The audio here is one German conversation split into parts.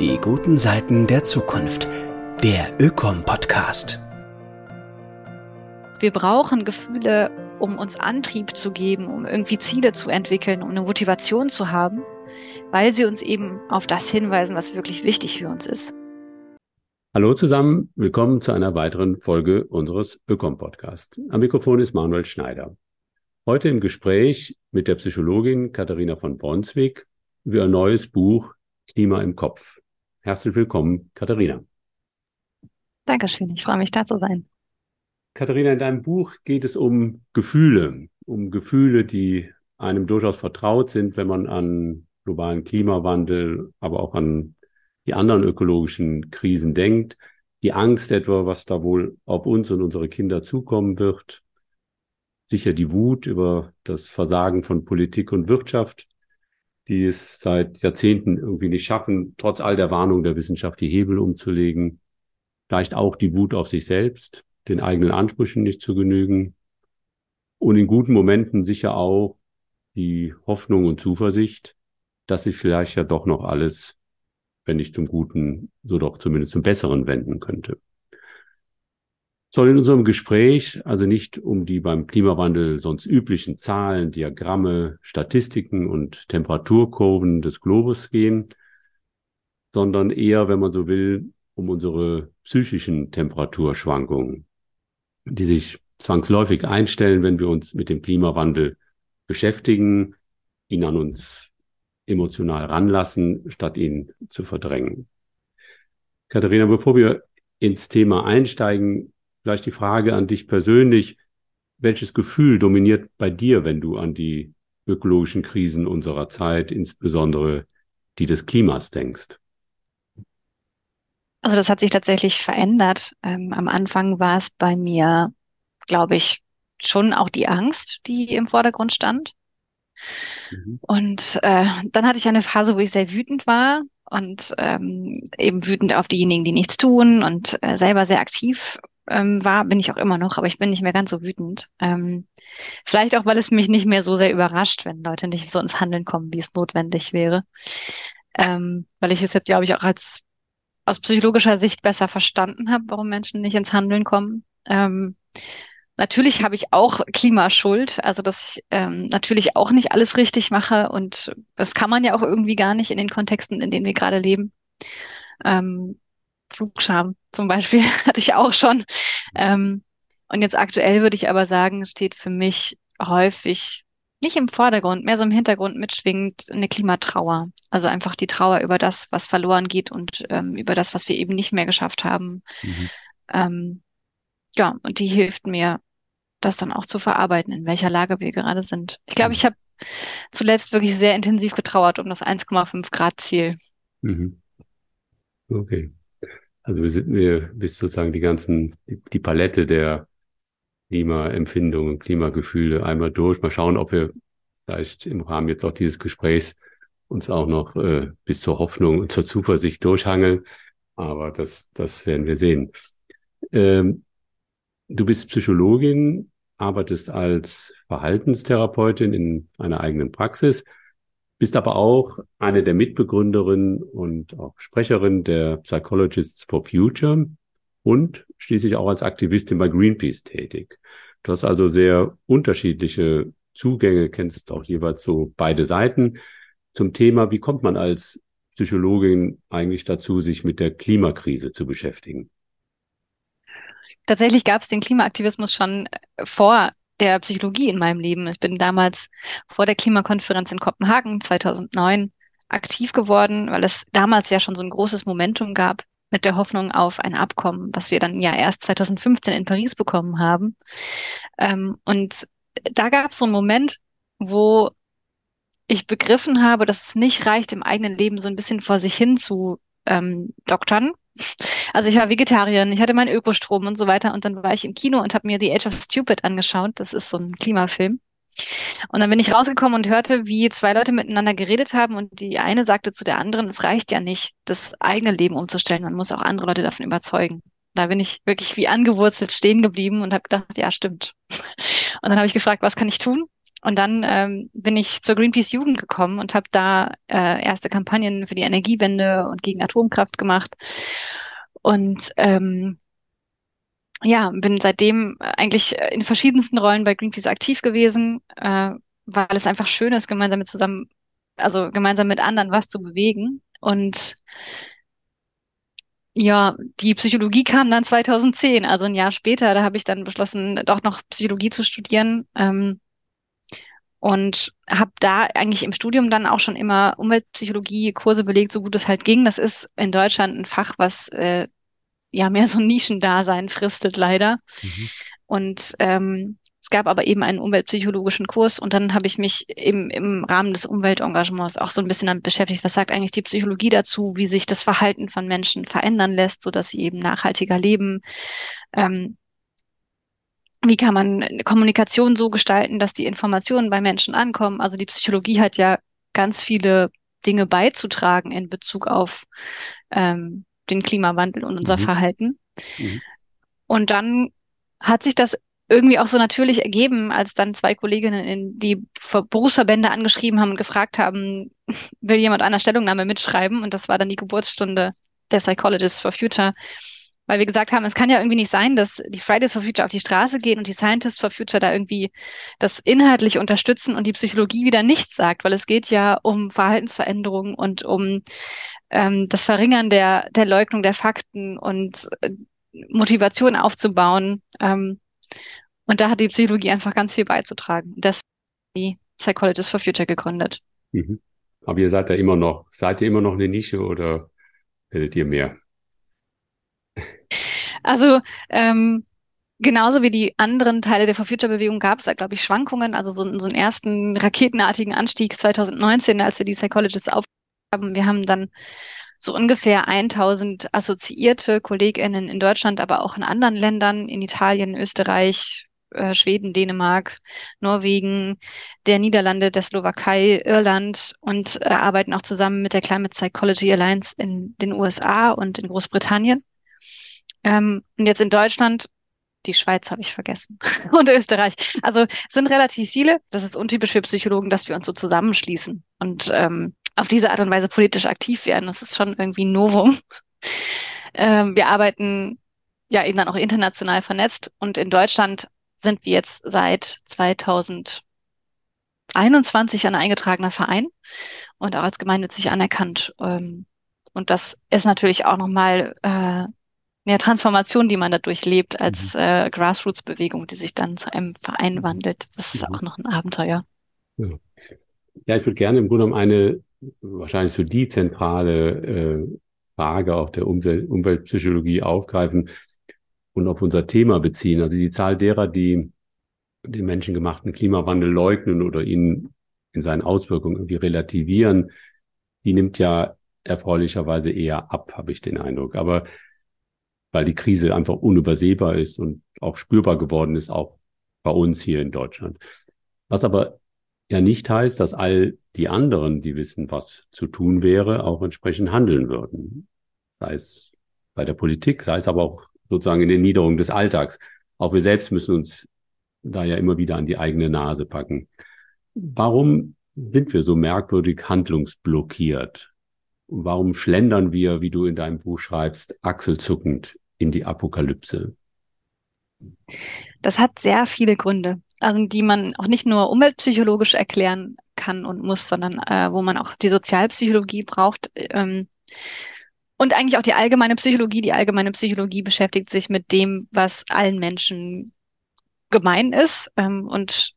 Die guten Seiten der Zukunft. Der Ökom-Podcast. Wir brauchen Gefühle, um uns Antrieb zu geben, um irgendwie Ziele zu entwickeln, um eine Motivation zu haben, weil sie uns eben auf das hinweisen, was wirklich wichtig für uns ist. Hallo zusammen, willkommen zu einer weiteren Folge unseres Ökom-Podcasts. Am Mikrofon ist Manuel Schneider. Heute im Gespräch mit der Psychologin Katharina von Brunswick über ein neues Buch Klima im Kopf. Herzlich willkommen, Katharina. Dankeschön, ich freue mich da zu sein. Katharina, in deinem Buch geht es um Gefühle, um Gefühle, die einem durchaus vertraut sind, wenn man an globalen Klimawandel, aber auch an die anderen ökologischen Krisen denkt. Die Angst etwa, was da wohl auf uns und unsere Kinder zukommen wird. Sicher die Wut über das Versagen von Politik und Wirtschaft die es seit Jahrzehnten irgendwie nicht schaffen, trotz all der Warnung der Wissenschaft die Hebel umzulegen. Vielleicht auch die Wut auf sich selbst, den eigenen Ansprüchen nicht zu genügen. Und in guten Momenten sicher auch die Hoffnung und Zuversicht, dass sich vielleicht ja doch noch alles, wenn nicht zum Guten, so doch zumindest zum Besseren wenden könnte soll in unserem Gespräch also nicht um die beim Klimawandel sonst üblichen Zahlen, Diagramme, Statistiken und Temperaturkurven des Globus gehen, sondern eher, wenn man so will, um unsere psychischen Temperaturschwankungen, die sich zwangsläufig einstellen, wenn wir uns mit dem Klimawandel beschäftigen, ihn an uns emotional ranlassen, statt ihn zu verdrängen. Katharina, bevor wir ins Thema einsteigen, Vielleicht die Frage an dich persönlich, welches Gefühl dominiert bei dir, wenn du an die ökologischen Krisen unserer Zeit, insbesondere die des Klimas, denkst? Also das hat sich tatsächlich verändert. Ähm, am Anfang war es bei mir, glaube ich, schon auch die Angst, die im Vordergrund stand. Mhm. Und äh, dann hatte ich eine Phase, wo ich sehr wütend war und ähm, eben wütend auf diejenigen, die nichts tun und äh, selber sehr aktiv ähm, war, bin ich auch immer noch, aber ich bin nicht mehr ganz so wütend. Ähm, vielleicht auch, weil es mich nicht mehr so sehr überrascht, wenn Leute nicht so ins Handeln kommen, wie es notwendig wäre. Ähm, weil ich es jetzt, glaube ich, auch als aus psychologischer Sicht besser verstanden habe, warum Menschen nicht ins Handeln kommen. Ähm, natürlich habe ich auch Klimaschuld, also dass ich ähm, natürlich auch nicht alles richtig mache und das kann man ja auch irgendwie gar nicht in den Kontexten, in denen wir gerade leben. Ähm, Flugscham zum Beispiel hatte ich auch schon. Ähm, und jetzt aktuell würde ich aber sagen, steht für mich häufig nicht im Vordergrund, mehr so im Hintergrund mitschwingend eine Klimatrauer. Also einfach die Trauer über das, was verloren geht und ähm, über das, was wir eben nicht mehr geschafft haben. Mhm. Ähm, ja, und die hilft mir, das dann auch zu verarbeiten, in welcher Lage wir gerade sind. Ich glaube, mhm. ich habe zuletzt wirklich sehr intensiv getrauert um das 1,5 Grad Ziel. Mhm. Okay. Also wir sind wir bis sozusagen die ganzen, die, die Palette der Klimaempfindungen, Klimagefühle einmal durch. Mal schauen, ob wir vielleicht im Rahmen jetzt auch dieses Gesprächs uns auch noch äh, bis zur Hoffnung und zur Zuversicht durchhangeln. Aber das, das werden wir sehen. Ähm, du bist Psychologin, arbeitest als Verhaltenstherapeutin in einer eigenen Praxis bist aber auch eine der Mitbegründerinnen und auch Sprecherin der Psychologists for Future und schließlich auch als Aktivistin bei Greenpeace tätig. Du hast also sehr unterschiedliche Zugänge, kennst auch jeweils so beide Seiten zum Thema, wie kommt man als Psychologin eigentlich dazu, sich mit der Klimakrise zu beschäftigen? Tatsächlich gab es den Klimaaktivismus schon vor der Psychologie in meinem Leben. Ich bin damals vor der Klimakonferenz in Kopenhagen 2009 aktiv geworden, weil es damals ja schon so ein großes Momentum gab mit der Hoffnung auf ein Abkommen, was wir dann ja erst 2015 in Paris bekommen haben. Ähm, und da gab es so einen Moment, wo ich begriffen habe, dass es nicht reicht, im eigenen Leben so ein bisschen vor sich hin zu ähm, doktern, also ich war Vegetarierin, ich hatte meinen Ökostrom und so weiter und dann war ich im Kino und habe mir The Age of Stupid angeschaut. Das ist so ein Klimafilm. Und dann bin ich rausgekommen und hörte, wie zwei Leute miteinander geredet haben und die eine sagte zu der anderen, es reicht ja nicht, das eigene Leben umzustellen, man muss auch andere Leute davon überzeugen. Da bin ich wirklich wie angewurzelt stehen geblieben und habe gedacht, ja, stimmt. Und dann habe ich gefragt, was kann ich tun? Und dann ähm, bin ich zur Greenpeace Jugend gekommen und habe da äh, erste Kampagnen für die Energiewende und gegen Atomkraft gemacht. Und ähm, ja, bin seitdem eigentlich in verschiedensten Rollen bei Greenpeace aktiv gewesen, äh, weil es einfach schön ist, gemeinsam mit zusammen, also gemeinsam mit anderen was zu bewegen. Und ja, die Psychologie kam dann 2010, also ein Jahr später. Da habe ich dann beschlossen, doch noch Psychologie zu studieren. Ähm, und habe da eigentlich im Studium dann auch schon immer Umweltpsychologie-Kurse belegt, so gut es halt ging. Das ist in Deutschland ein Fach, was äh, ja mehr so ein Nischendasein fristet, leider. Mhm. Und ähm, es gab aber eben einen umweltpsychologischen Kurs und dann habe ich mich eben im Rahmen des Umweltengagements auch so ein bisschen damit beschäftigt, was sagt eigentlich die Psychologie dazu, wie sich das Verhalten von Menschen verändern lässt, so dass sie eben nachhaltiger leben. Ähm, wie kann man Kommunikation so gestalten, dass die Informationen bei Menschen ankommen? Also die Psychologie hat ja ganz viele Dinge beizutragen in Bezug auf ähm, den Klimawandel und unser mhm. Verhalten. Mhm. Und dann hat sich das irgendwie auch so natürlich ergeben, als dann zwei Kolleginnen in die Berufsverbände angeschrieben haben und gefragt haben, will jemand einer Stellungnahme mitschreiben? Und das war dann die Geburtsstunde der Psychologists for Future, weil wir gesagt haben, es kann ja irgendwie nicht sein, dass die Fridays for Future auf die Straße gehen und die Scientists for Future da irgendwie das inhaltlich unterstützen und die Psychologie wieder nichts sagt, weil es geht ja um Verhaltensveränderungen und um ähm, das Verringern der, der Leugnung der Fakten und äh, Motivation aufzubauen. Ähm, und da hat die Psychologie einfach ganz viel beizutragen. Das die Psychologists for Future gegründet. Mhm. Aber ihr seid da immer noch, seid ihr immer noch eine Nische oder werdet ihr mehr? Also ähm, genauso wie die anderen Teile der For Future Bewegung gab es da, glaube ich, Schwankungen. Also so, so einen ersten raketenartigen Anstieg 2019, als wir die Psychologists aufhaben. Wir haben dann so ungefähr 1000 assoziierte KollegInnen in Deutschland, aber auch in anderen Ländern, in Italien, Österreich, äh, Schweden, Dänemark, Norwegen, der Niederlande, der Slowakei, Irland und äh, arbeiten auch zusammen mit der Climate Psychology Alliance in den USA und in Großbritannien. Ähm, und jetzt in Deutschland, die Schweiz habe ich vergessen und Österreich. Also sind relativ viele. Das ist untypisch für Psychologen, dass wir uns so zusammenschließen und ähm, auf diese Art und Weise politisch aktiv werden. Das ist schon irgendwie ein Novum. Ähm, wir arbeiten ja eben dann auch international vernetzt und in Deutschland sind wir jetzt seit 2021 ein eingetragener Verein und auch als gemeinnützig anerkannt. Ähm, und das ist natürlich auch nochmal äh, ja, Transformation, die man dadurch lebt als mhm. äh, Grassroots-Bewegung, die sich dann zu einem Verein mhm. wandelt. Das ist mhm. auch noch ein Abenteuer. Ja. ja, ich würde gerne im Grunde genommen eine, wahrscheinlich so die zentrale äh, Frage auch der Umwelt Umweltpsychologie aufgreifen und auf unser Thema beziehen. Also die Zahl derer, die den menschengemachten Klimawandel leugnen oder ihn in seinen Auswirkungen irgendwie relativieren, die nimmt ja erfreulicherweise eher ab, habe ich den Eindruck. Aber weil die Krise einfach unübersehbar ist und auch spürbar geworden ist, auch bei uns hier in Deutschland. Was aber ja nicht heißt, dass all die anderen, die wissen, was zu tun wäre, auch entsprechend handeln würden. Sei es bei der Politik, sei es aber auch sozusagen in den Niederungen des Alltags. Auch wir selbst müssen uns da ja immer wieder an die eigene Nase packen. Warum sind wir so merkwürdig handlungsblockiert? Warum schlendern wir, wie du in deinem Buch schreibst, achselzuckend in die Apokalypse? Das hat sehr viele Gründe, also die man auch nicht nur umweltpsychologisch erklären kann und muss, sondern äh, wo man auch die Sozialpsychologie braucht. Ähm, und eigentlich auch die allgemeine Psychologie. Die allgemeine Psychologie beschäftigt sich mit dem, was allen Menschen gemein ist ähm, und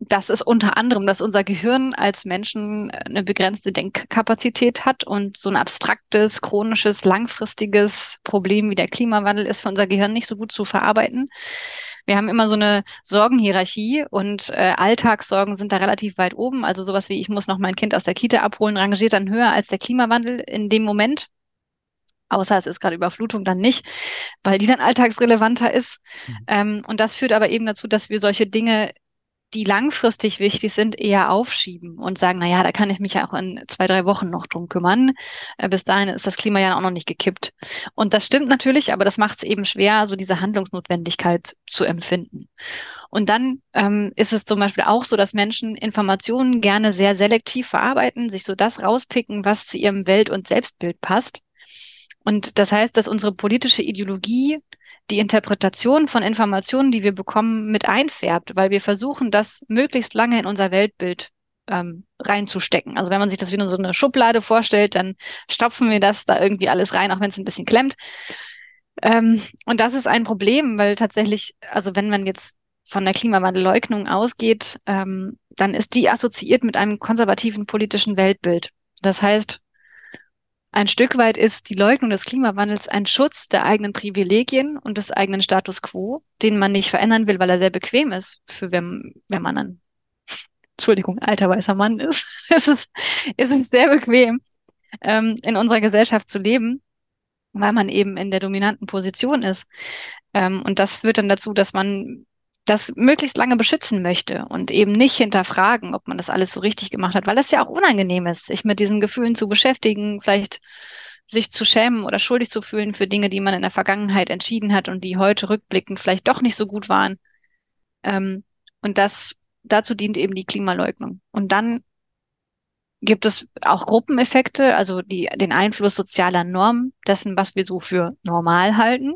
das ist unter anderem, dass unser Gehirn als Menschen eine begrenzte Denkkapazität hat und so ein abstraktes, chronisches, langfristiges Problem wie der Klimawandel ist für unser Gehirn nicht so gut zu verarbeiten. Wir haben immer so eine Sorgenhierarchie und äh, Alltagssorgen sind da relativ weit oben. Also sowas wie, ich muss noch mein Kind aus der Kita abholen, rangiert dann höher als der Klimawandel in dem Moment. Außer es ist gerade Überflutung, dann nicht, weil die dann alltagsrelevanter ist. Mhm. Ähm, und das führt aber eben dazu, dass wir solche Dinge die langfristig wichtig sind, eher aufschieben und sagen, na ja, da kann ich mich ja auch in zwei, drei Wochen noch drum kümmern. Äh, bis dahin ist das Klima ja auch noch nicht gekippt. Und das stimmt natürlich, aber das macht es eben schwer, so diese Handlungsnotwendigkeit zu empfinden. Und dann ähm, ist es zum Beispiel auch so, dass Menschen Informationen gerne sehr selektiv verarbeiten, sich so das rauspicken, was zu ihrem Welt- und Selbstbild passt. Und das heißt, dass unsere politische Ideologie die Interpretation von Informationen, die wir bekommen, mit einfärbt, weil wir versuchen, das möglichst lange in unser Weltbild ähm, reinzustecken. Also wenn man sich das wie so eine Schublade vorstellt, dann stopfen wir das da irgendwie alles rein, auch wenn es ein bisschen klemmt. Ähm, und das ist ein Problem, weil tatsächlich, also wenn man jetzt von der Klimawandelleugnung ausgeht, ähm, dann ist die assoziiert mit einem konservativen politischen Weltbild. Das heißt, ein Stück weit ist die Leugnung des Klimawandels ein Schutz der eigenen Privilegien und des eigenen Status quo, den man nicht verändern will, weil er sehr bequem ist, für wenn, wenn man ein, Entschuldigung, alter weißer Mann ist. es ist, es sehr bequem, ähm, in unserer Gesellschaft zu leben, weil man eben in der dominanten Position ist. Ähm, und das führt dann dazu, dass man das möglichst lange beschützen möchte und eben nicht hinterfragen, ob man das alles so richtig gemacht hat, weil das ja auch unangenehm ist, sich mit diesen Gefühlen zu beschäftigen, vielleicht sich zu schämen oder schuldig zu fühlen für Dinge, die man in der Vergangenheit entschieden hat und die heute rückblickend vielleicht doch nicht so gut waren. Ähm, und das, dazu dient eben die Klimaleugnung. Und dann gibt es auch Gruppeneffekte, also die, den Einfluss sozialer Normen, dessen, was wir so für normal halten.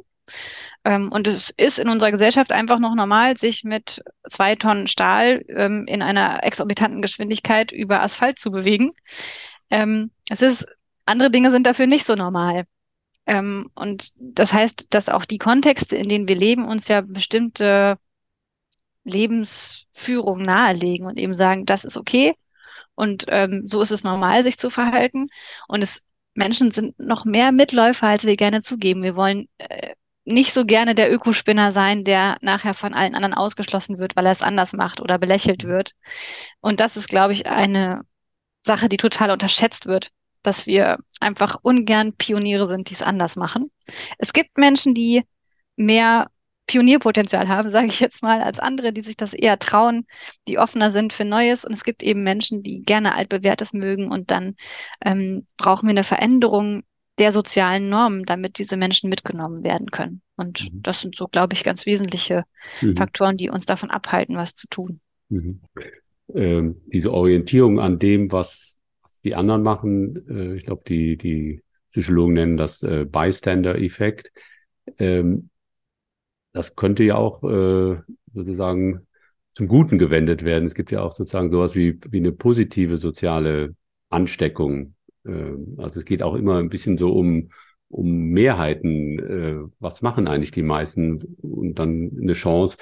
Ähm, und es ist in unserer Gesellschaft einfach noch normal, sich mit zwei Tonnen Stahl ähm, in einer exorbitanten Geschwindigkeit über Asphalt zu bewegen. Ähm, es ist, andere Dinge sind dafür nicht so normal. Ähm, und das heißt, dass auch die Kontexte, in denen wir leben, uns ja bestimmte Lebensführung nahelegen und eben sagen, das ist okay und ähm, so ist es normal, sich zu verhalten. Und es Menschen sind noch mehr Mitläufer, als wir gerne zugeben. Wir wollen äh, nicht so gerne der Ökospinner sein, der nachher von allen anderen ausgeschlossen wird, weil er es anders macht oder belächelt mhm. wird. Und das ist, glaube ich, eine Sache, die total unterschätzt wird, dass wir einfach ungern Pioniere sind, die es anders machen. Es gibt Menschen, die mehr Pionierpotenzial haben, sage ich jetzt mal, als andere, die sich das eher trauen, die offener sind für Neues. Und es gibt eben Menschen, die gerne altbewährtes mögen. Und dann ähm, brauchen wir eine Veränderung der sozialen Normen, damit diese Menschen mitgenommen werden können. Und mhm. das sind so, glaube ich, ganz wesentliche mhm. Faktoren, die uns davon abhalten, was zu tun. Mhm. Ähm, diese Orientierung an dem, was, was die anderen machen, äh, ich glaube, die, die Psychologen nennen das äh, Bystander-Effekt. Ähm, das könnte ja auch äh, sozusagen zum Guten gewendet werden. Es gibt ja auch sozusagen sowas wie, wie eine positive soziale Ansteckung also es geht auch immer ein bisschen so um, um Mehrheiten. Äh, was machen eigentlich die meisten? Und dann eine Chance,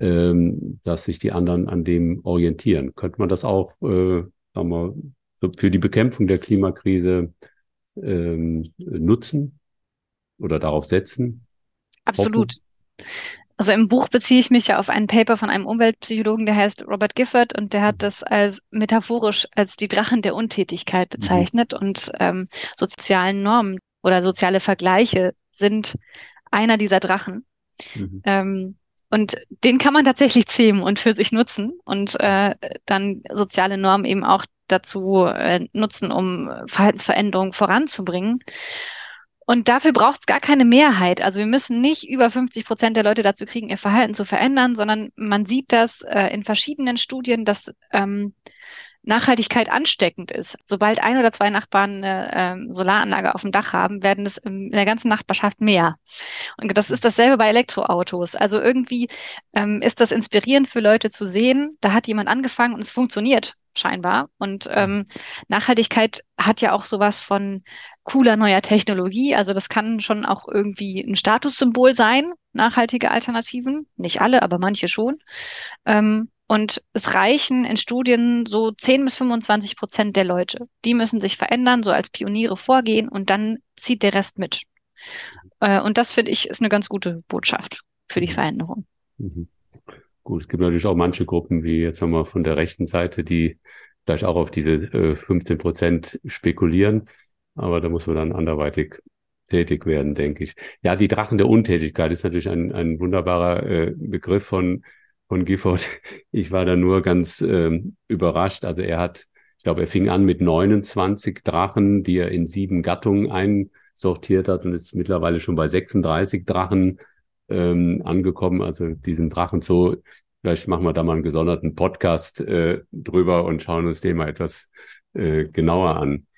ähm, dass sich die anderen an dem orientieren. Könnte man das auch, äh, sagen wir, für die Bekämpfung der Klimakrise ähm, nutzen oder darauf setzen? Absolut. Hoffen? Also im Buch beziehe ich mich ja auf ein Paper von einem Umweltpsychologen, der heißt Robert Gifford und der hat mhm. das als metaphorisch als die Drachen der Untätigkeit mhm. bezeichnet mhm. und ähm, sozialen Normen oder soziale Vergleiche sind einer dieser Drachen. Mhm. Ähm, und den kann man tatsächlich zähmen und für sich nutzen und äh, dann soziale Normen eben auch dazu äh, nutzen, um Verhaltensveränderungen voranzubringen. Und dafür braucht es gar keine Mehrheit. Also wir müssen nicht über 50 Prozent der Leute dazu kriegen, ihr Verhalten zu verändern, sondern man sieht das äh, in verschiedenen Studien, dass ähm, Nachhaltigkeit ansteckend ist. Sobald ein oder zwei Nachbarn eine ähm, Solaranlage auf dem Dach haben, werden es in der ganzen Nachbarschaft mehr. Und das ist dasselbe bei Elektroautos. Also irgendwie ähm, ist das inspirierend für Leute zu sehen, da hat jemand angefangen und es funktioniert scheinbar. Und ähm, Nachhaltigkeit hat ja auch sowas von cooler neuer Technologie. Also das kann schon auch irgendwie ein Statussymbol sein, nachhaltige Alternativen. Nicht alle, aber manche schon. Ähm, und es reichen in Studien so 10 bis 25 Prozent der Leute. Die müssen sich verändern, so als Pioniere vorgehen und dann zieht der Rest mit. Äh, und das finde ich ist eine ganz gute Botschaft für die mhm. Veränderung. Mhm. Gut, es gibt natürlich auch manche Gruppen, wie jetzt haben wir von der rechten Seite, die vielleicht auch auf diese äh, 15 Prozent spekulieren. Aber da muss man dann anderweitig tätig werden, denke ich. Ja, die Drachen der Untätigkeit ist natürlich ein, ein wunderbarer äh, Begriff von, von Gifford. Ich war da nur ganz ähm, überrascht. Also er hat, ich glaube, er fing an mit 29 Drachen, die er in sieben Gattungen einsortiert hat und ist mittlerweile schon bei 36 Drachen ähm, angekommen. Also diesen Drachen so Vielleicht machen wir da mal einen gesonderten Podcast äh, drüber und schauen uns den mal etwas äh, genauer an.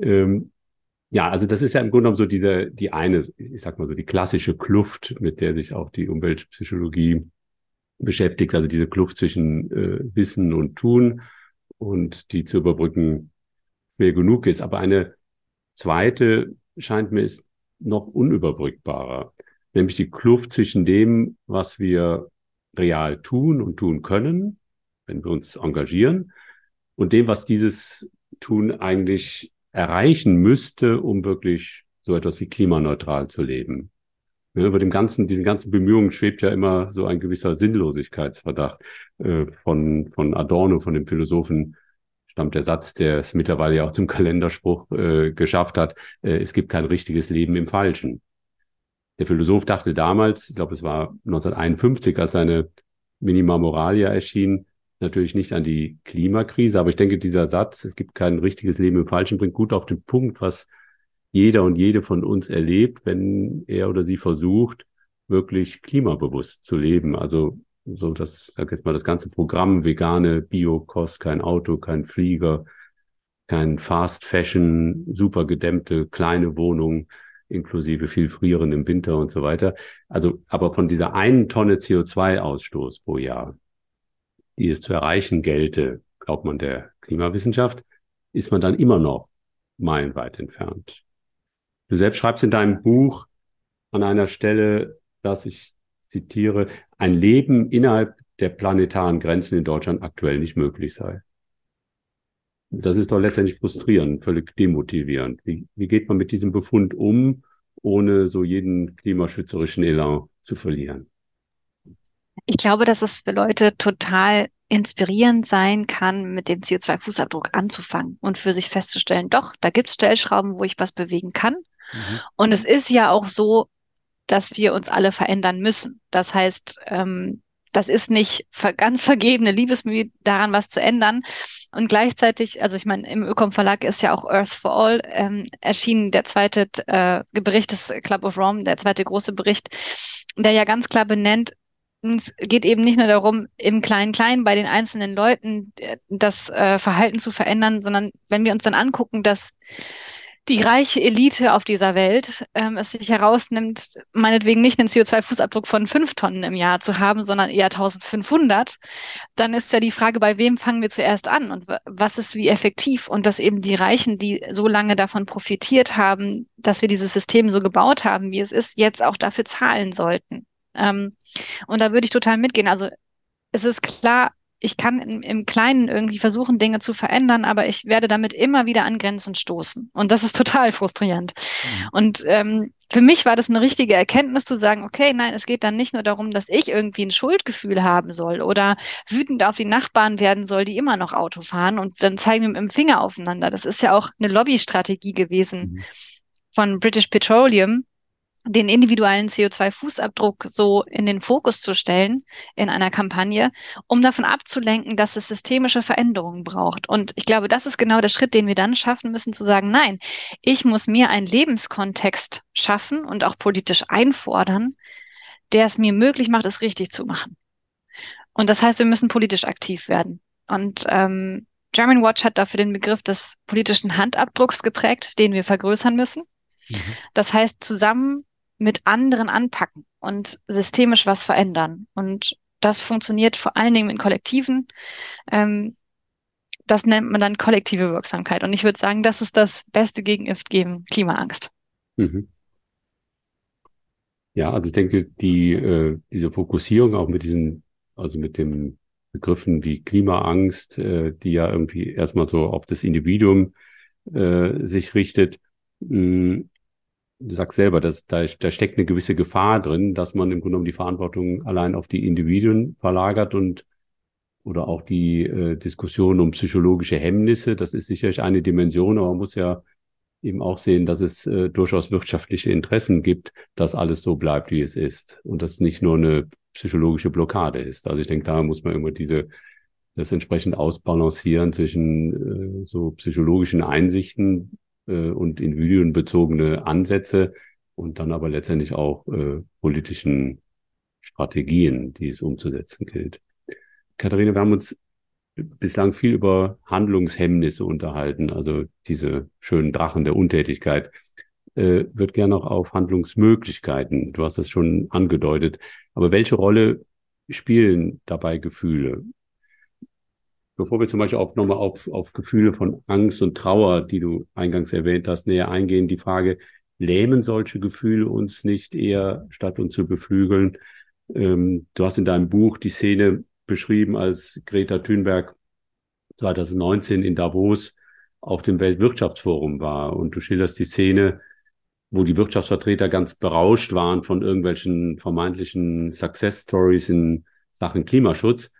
Ähm, ja, also das ist ja im Grunde genommen so diese, die eine, ich sag mal so, die klassische Kluft, mit der sich auch die Umweltpsychologie beschäftigt, also diese Kluft zwischen äh, Wissen und Tun und die zu überbrücken schwer genug ist. Aber eine zweite scheint mir ist noch unüberbrückbarer, nämlich die Kluft zwischen dem, was wir real tun und tun können, wenn wir uns engagieren, und dem, was dieses Tun eigentlich erreichen müsste, um wirklich so etwas wie klimaneutral zu leben. Ja, über dem ganzen, diesen ganzen Bemühungen schwebt ja immer so ein gewisser Sinnlosigkeitsverdacht. Äh, von, von Adorno, von dem Philosophen, stammt der Satz, der es mittlerweile ja auch zum Kalenderspruch äh, geschafft hat, äh, es gibt kein richtiges Leben im Falschen. Der Philosoph dachte damals, ich glaube, es war 1951, als seine Minima Moralia erschien, natürlich nicht an die Klimakrise, aber ich denke, dieser Satz, es gibt kein richtiges Leben im Falschen, bringt gut auf den Punkt, was jeder und jede von uns erlebt, wenn er oder sie versucht, wirklich klimabewusst zu leben. Also so das, sag jetzt mal, das ganze Programm, vegane Bio-Kost, kein Auto, kein Flieger, kein Fast Fashion, super gedämmte kleine Wohnung, inklusive viel Frieren im Winter und so weiter. Also, aber von dieser einen Tonne CO2-Ausstoß pro Jahr, die es zu erreichen gelte, glaubt man der Klimawissenschaft, ist man dann immer noch meilenweit entfernt. Du selbst schreibst in deinem Buch an einer Stelle, dass ich zitiere, ein Leben innerhalb der planetaren Grenzen in Deutschland aktuell nicht möglich sei. Das ist doch letztendlich frustrierend, völlig demotivierend. Wie, wie geht man mit diesem Befund um, ohne so jeden klimaschützerischen Elan zu verlieren? Ich glaube, dass es für Leute total inspirierend sein kann, mit dem CO2-Fußabdruck anzufangen und für sich festzustellen, doch, da gibt es Stellschrauben, wo ich was bewegen kann. Mhm. Und es ist ja auch so, dass wir uns alle verändern müssen. Das heißt, ähm, das ist nicht ganz vergebene Liebesmühe daran, was zu ändern. Und gleichzeitig, also ich meine, im Ökom Verlag ist ja auch Earth for All ähm, erschienen, der zweite äh, Bericht des Club of Rome, der zweite große Bericht, der ja ganz klar benennt, es geht eben nicht nur darum, im Kleinen-Kleinen bei den einzelnen Leuten äh, das äh, Verhalten zu verändern, sondern wenn wir uns dann angucken, dass die reiche Elite auf dieser Welt ähm, es sich herausnimmt, meinetwegen nicht einen CO2-Fußabdruck von fünf Tonnen im Jahr zu haben, sondern eher 1500, dann ist ja die Frage, bei wem fangen wir zuerst an und was ist wie effektiv? Und dass eben die Reichen, die so lange davon profitiert haben, dass wir dieses System so gebaut haben, wie es ist, jetzt auch dafür zahlen sollten. Ähm, und da würde ich total mitgehen. Also es ist klar, ich kann im, im Kleinen irgendwie versuchen, Dinge zu verändern, aber ich werde damit immer wieder an Grenzen stoßen. Und das ist total frustrierend. Mhm. Und ähm, für mich war das eine richtige Erkenntnis zu sagen, okay, nein, es geht dann nicht nur darum, dass ich irgendwie ein Schuldgefühl haben soll oder wütend auf die Nachbarn werden soll, die immer noch Auto fahren und dann zeigen wir mit dem Finger aufeinander. Das ist ja auch eine Lobbystrategie gewesen mhm. von British Petroleum, den individuellen CO2-Fußabdruck so in den Fokus zu stellen in einer Kampagne, um davon abzulenken, dass es systemische Veränderungen braucht. Und ich glaube, das ist genau der Schritt, den wir dann schaffen müssen, zu sagen, nein, ich muss mir einen Lebenskontext schaffen und auch politisch einfordern, der es mir möglich macht, es richtig zu machen. Und das heißt, wir müssen politisch aktiv werden. Und ähm, German Watch hat dafür den Begriff des politischen Handabdrucks geprägt, den wir vergrößern müssen. Mhm. Das heißt, zusammen mit anderen anpacken und systemisch was verändern. Und das funktioniert vor allen Dingen in Kollektiven. Ähm, das nennt man dann kollektive Wirksamkeit. Und ich würde sagen, das ist das beste Gegengift gegen Klimaangst. Mhm. Ja, also ich denke, die, äh, diese Fokussierung auch mit diesen, also mit den Begriffen wie Klimaangst, äh, die ja irgendwie erstmal so auf das Individuum äh, sich richtet, mh, du sagst selber, dass da, da steckt eine gewisse Gefahr drin, dass man im Grunde genommen die Verantwortung allein auf die Individuen verlagert und oder auch die äh, Diskussion um psychologische Hemmnisse. Das ist sicherlich eine Dimension, aber man muss ja eben auch sehen, dass es äh, durchaus wirtschaftliche Interessen gibt, dass alles so bleibt, wie es ist und das nicht nur eine psychologische Blockade ist. Also ich denke, da muss man immer diese das entsprechend ausbalancieren zwischen äh, so psychologischen Einsichten, äh, und individuenbezogene Ansätze und dann aber letztendlich auch äh, politischen Strategien, die es umzusetzen gilt. Katharina, wir haben uns bislang viel über Handlungshemmnisse unterhalten, also diese schönen Drachen der Untätigkeit. Äh, wird gerne noch auf Handlungsmöglichkeiten. Du hast es schon angedeutet. Aber welche Rolle spielen dabei Gefühle? Bevor wir zum Beispiel auch nochmal auf, auf Gefühle von Angst und Trauer, die du eingangs erwähnt hast, näher eingehen, die Frage, lähmen solche Gefühle uns nicht eher, statt uns zu beflügeln? Ähm, du hast in deinem Buch die Szene beschrieben, als Greta Thunberg 2019 in Davos auf dem Weltwirtschaftsforum war. Und du schilderst die Szene, wo die Wirtschaftsvertreter ganz berauscht waren von irgendwelchen vermeintlichen Success Stories in Sachen Klimaschutz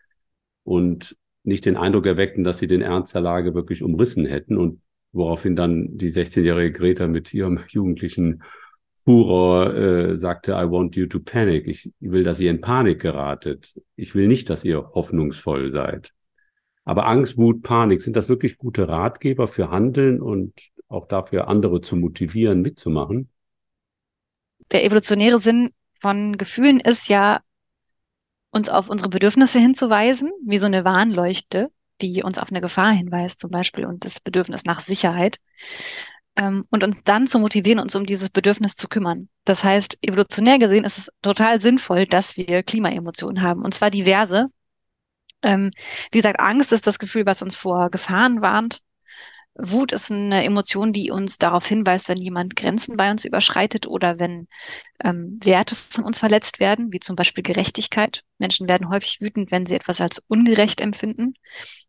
und nicht den Eindruck erweckten, dass sie den Ernst der Lage wirklich umrissen hätten und woraufhin dann die 16-jährige Greta mit ihrem jugendlichen Furor äh, sagte, I want you to panic. Ich will, dass ihr in Panik geratet. Ich will nicht, dass ihr hoffnungsvoll seid. Aber Angst, Wut, Panik, sind das wirklich gute Ratgeber für Handeln und auch dafür, andere zu motivieren, mitzumachen? Der evolutionäre Sinn von Gefühlen ist ja, uns auf unsere Bedürfnisse hinzuweisen, wie so eine Warnleuchte, die uns auf eine Gefahr hinweist, zum Beispiel, und das Bedürfnis nach Sicherheit. Ähm, und uns dann zu motivieren, uns um dieses Bedürfnis zu kümmern. Das heißt, evolutionär gesehen ist es total sinnvoll, dass wir Klimaemotionen haben, und zwar diverse. Ähm, wie gesagt, Angst ist das Gefühl, was uns vor Gefahren warnt. Wut ist eine Emotion, die uns darauf hinweist, wenn jemand Grenzen bei uns überschreitet oder wenn ähm, Werte von uns verletzt werden, wie zum Beispiel Gerechtigkeit. Menschen werden häufig wütend, wenn sie etwas als ungerecht empfinden.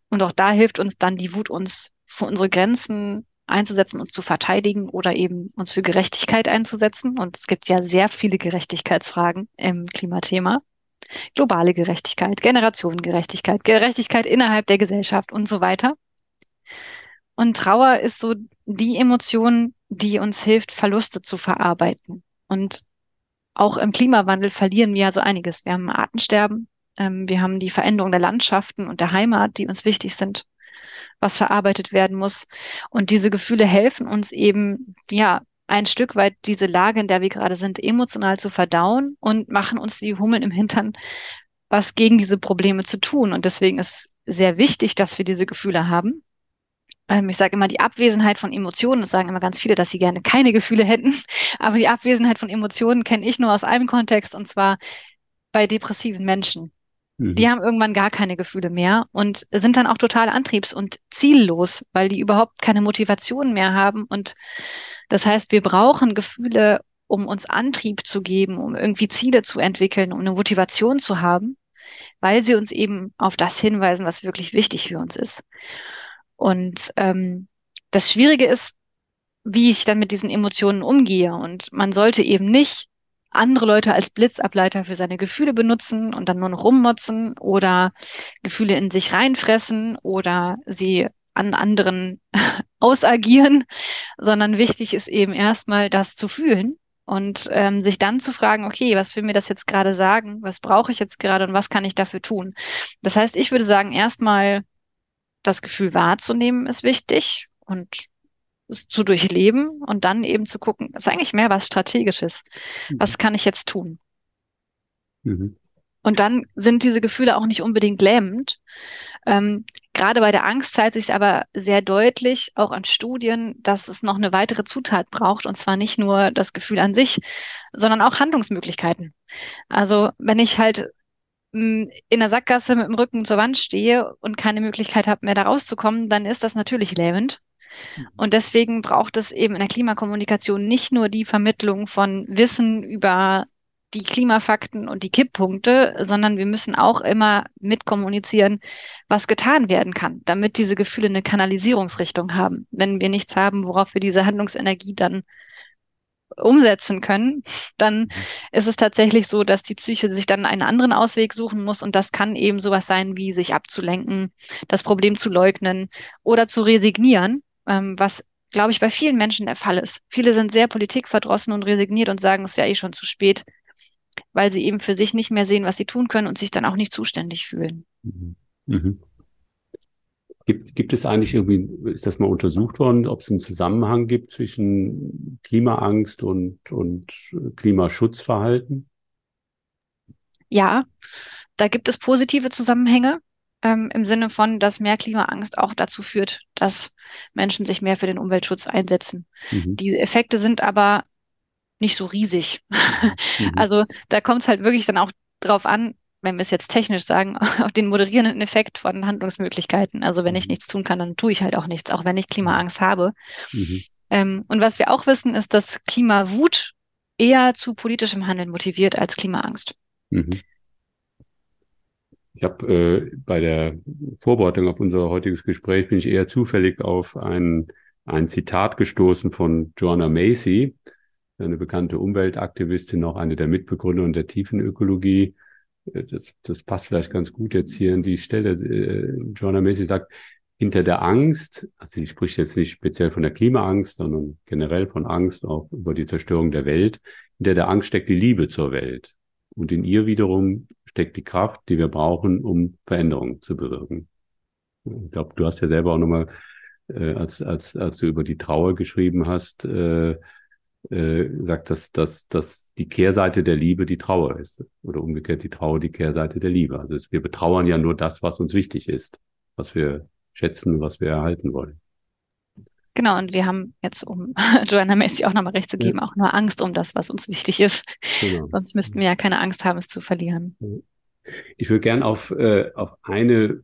Und auch da hilft uns dann die Wut, uns vor unsere Grenzen einzusetzen, uns zu verteidigen oder eben uns für Gerechtigkeit einzusetzen. Und es gibt ja sehr viele Gerechtigkeitsfragen im Klimathema. Globale Gerechtigkeit, Generationengerechtigkeit, Gerechtigkeit innerhalb der Gesellschaft und so weiter. Und Trauer ist so die Emotion, die uns hilft, Verluste zu verarbeiten. Und auch im Klimawandel verlieren wir ja so einiges. Wir haben Artensterben, ähm, wir haben die Veränderung der Landschaften und der Heimat, die uns wichtig sind, was verarbeitet werden muss. Und diese Gefühle helfen uns eben, ja, ein Stück weit diese Lage, in der wir gerade sind, emotional zu verdauen und machen uns die Hummeln im Hintern, was gegen diese Probleme zu tun. Und deswegen ist sehr wichtig, dass wir diese Gefühle haben ich sage immer, die Abwesenheit von Emotionen, das sagen immer ganz viele, dass sie gerne keine Gefühle hätten, aber die Abwesenheit von Emotionen kenne ich nur aus einem Kontext und zwar bei depressiven Menschen. Mhm. Die haben irgendwann gar keine Gefühle mehr und sind dann auch total antriebs- und ziellos, weil die überhaupt keine Motivation mehr haben. Und das heißt, wir brauchen Gefühle, um uns Antrieb zu geben, um irgendwie Ziele zu entwickeln, um eine Motivation zu haben, weil sie uns eben auf das hinweisen, was wirklich wichtig für uns ist. Und ähm, das Schwierige ist, wie ich dann mit diesen Emotionen umgehe. Und man sollte eben nicht andere Leute als Blitzableiter für seine Gefühle benutzen und dann nur noch rummotzen oder Gefühle in sich reinfressen oder sie an anderen ausagieren, sondern wichtig ist eben erstmal das zu fühlen und ähm, sich dann zu fragen, okay, was will mir das jetzt gerade sagen? Was brauche ich jetzt gerade und was kann ich dafür tun? Das heißt, ich würde sagen, erstmal das Gefühl wahrzunehmen ist wichtig und es zu durchleben und dann eben zu gucken, ist eigentlich mehr was Strategisches. Mhm. Was kann ich jetzt tun? Mhm. Und dann sind diese Gefühle auch nicht unbedingt lähmend. Ähm, gerade bei der Angst zeigt sich aber sehr deutlich, auch an Studien, dass es noch eine weitere Zutat braucht, und zwar nicht nur das Gefühl an sich, sondern auch Handlungsmöglichkeiten. Also wenn ich halt in der Sackgasse mit dem Rücken zur Wand stehe und keine Möglichkeit habe, mehr da rauszukommen, dann ist das natürlich lähmend. Mhm. Und deswegen braucht es eben in der Klimakommunikation nicht nur die Vermittlung von Wissen über die Klimafakten und die Kipppunkte, sondern wir müssen auch immer mitkommunizieren, was getan werden kann, damit diese Gefühle eine Kanalisierungsrichtung haben. Wenn wir nichts haben, worauf wir diese Handlungsenergie dann umsetzen können, dann mhm. ist es tatsächlich so, dass die Psyche sich dann einen anderen Ausweg suchen muss und das kann eben sowas sein, wie sich abzulenken, das Problem zu leugnen oder zu resignieren, ähm, was glaube ich bei vielen Menschen der Fall ist. Viele sind sehr politikverdrossen und resigniert und sagen, es ist ja eh schon zu spät, weil sie eben für sich nicht mehr sehen, was sie tun können und sich dann auch nicht zuständig fühlen. Mhm. Mhm. Gibt, gibt es eigentlich irgendwie, ist das mal untersucht worden, ob es einen Zusammenhang gibt zwischen Klimaangst und, und Klimaschutzverhalten? Ja, da gibt es positive Zusammenhänge. ähm, im Sinne von, dass mehr Klimaangst auch dazu führt, dass Menschen sich mehr für den Umweltschutz einsetzen. Mhm. Diese Effekte sind aber nicht so riesig. Mhm. Also da kommt es halt wirklich dann auch drauf an, wenn wir es jetzt technisch sagen, auf den moderierenden Effekt von Handlungsmöglichkeiten. Also wenn ich mhm. nichts tun kann, dann tue ich halt auch nichts, auch wenn ich Klimaangst habe. Mhm. Ähm, und was wir auch wissen, ist, dass Klimawut eher zu politischem Handeln motiviert als Klimaangst. Mhm. Ich habe äh, bei der Vorbereitung auf unser heutiges Gespräch bin ich eher zufällig auf ein, ein Zitat gestoßen von Joanna Macy, eine bekannte Umweltaktivistin, auch eine der Mitbegründer der Tiefenökologie. Das, das passt vielleicht ganz gut jetzt hier an die Stelle. Äh, Joanna Macy sagt, hinter der Angst, also sie spricht jetzt nicht speziell von der Klimaangst, sondern generell von Angst auch über die Zerstörung der Welt, hinter der Angst steckt die Liebe zur Welt. Und in ihr wiederum steckt die Kraft, die wir brauchen, um Veränderungen zu bewirken. Ich glaube, du hast ja selber auch nochmal, äh, als, als, als du über die Trauer geschrieben hast, äh, äh, gesagt, dass, dass, dass die Kehrseite der Liebe die Trauer ist. Oder umgekehrt die Trauer die Kehrseite der Liebe. Also es, wir betrauern ja nur das, was uns wichtig ist, was wir schätzen, was wir erhalten wollen. Genau, und wir haben jetzt, um Joanna Macy auch nochmal recht zu geben, ja. auch nur Angst um das, was uns wichtig ist. Genau. Sonst müssten wir ja keine Angst haben, es zu verlieren. Ich würde gern auf, äh, auf eine,